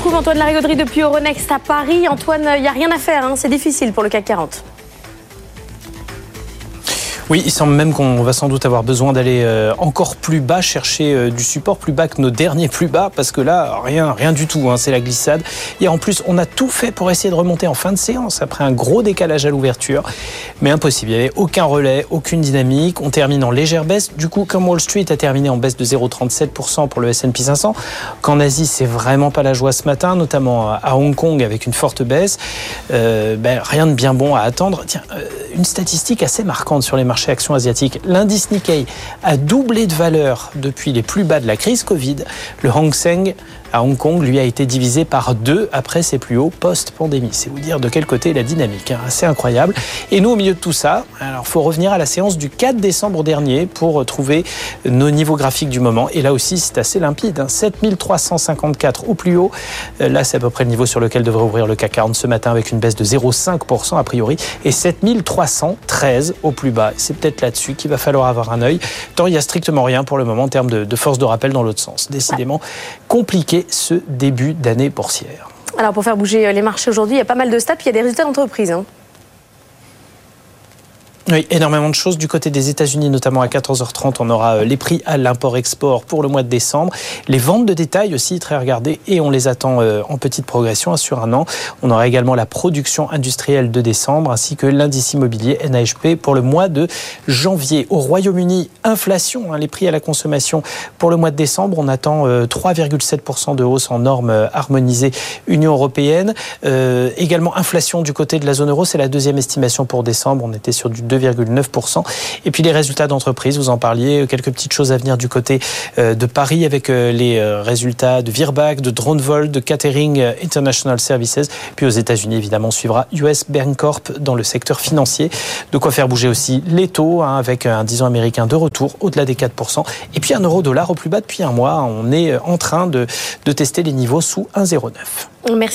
retrouve Antoine Larigauderie depuis Euronext à Paris. Antoine, il n'y a rien à faire, hein. c'est difficile pour le CAC 40. Oui, il semble même qu'on va sans doute avoir besoin d'aller euh, encore plus bas, chercher euh, du support plus bas que nos derniers plus bas, parce que là, rien, rien du tout, hein, c'est la glissade. Et en plus, on a tout fait pour essayer de remonter en fin de séance, après un gros décalage à l'ouverture, mais impossible. Il n'y avait aucun relais, aucune dynamique. On termine en légère baisse. Du coup, comme Wall Street a terminé en baisse de 0,37% pour le S&P 500, qu'en Asie, c'est vraiment pas la joie ce matin, notamment à Hong Kong avec une forte baisse, euh, ben, rien de bien bon à attendre. Tiens, une statistique assez marquante sur les marchés actions asiatiques. L'indice Nikkei a doublé de valeur depuis les plus bas de la crise Covid. Le Hang Seng à Hong Kong, lui, a été divisé par deux après ses plus hauts post-pandémie. C'est vous dire de quel côté la dynamique. Hein. Assez incroyable. Et nous, au milieu de tout ça, alors faut revenir à la séance du 4 décembre dernier pour trouver nos niveaux graphiques du moment. Et là aussi, c'est assez limpide. Hein. 7354 au plus haut. Euh, là, c'est à peu près le niveau sur lequel devrait ouvrir le CAC 40 ce matin avec une baisse de 0,5% a priori. Et 7313 au plus bas. C'est peut-être là-dessus qu'il va falloir avoir un œil. Tant il n'y a strictement rien pour le moment en termes de, force de rappel dans l'autre sens. Décidément compliqué ce début d'année boursière. Alors pour faire bouger euh, les marchés aujourd'hui, il y a pas mal de stats, puis il y a des résultats d'entreprise. Hein. Oui, énormément de choses. Du côté des États-Unis, notamment à 14h30, on aura euh, les prix à l'import-export pour le mois de décembre. Les ventes de détail aussi, très regardées, et on les attend euh, en petite progression sur un an. On aura également la production industrielle de décembre, ainsi que l'indice immobilier NHP pour le mois de janvier. Au Royaume-Uni, inflation, hein, les prix à la consommation pour le mois de décembre. On attend 3,7% euh, de hausse en normes harmonisées Union européenne. également inflation du côté de la zone euro, c'est la deuxième estimation pour décembre. On était sur du 2, 2,9%. Et puis les résultats d'entreprise, vous en parliez, quelques petites choses à venir du côté euh, de Paris avec euh, les euh, résultats de Virbac, de Dronevol, de Catering International Services. Puis aux États-Unis, évidemment, suivra US Bancorp dans le secteur financier. De quoi faire bouger aussi les taux hein, avec un 10 ans américain de retour au-delà des 4%. Et puis un euro-dollar au plus bas depuis un mois. On est en train de, de tester les niveaux sous 1,09. Merci.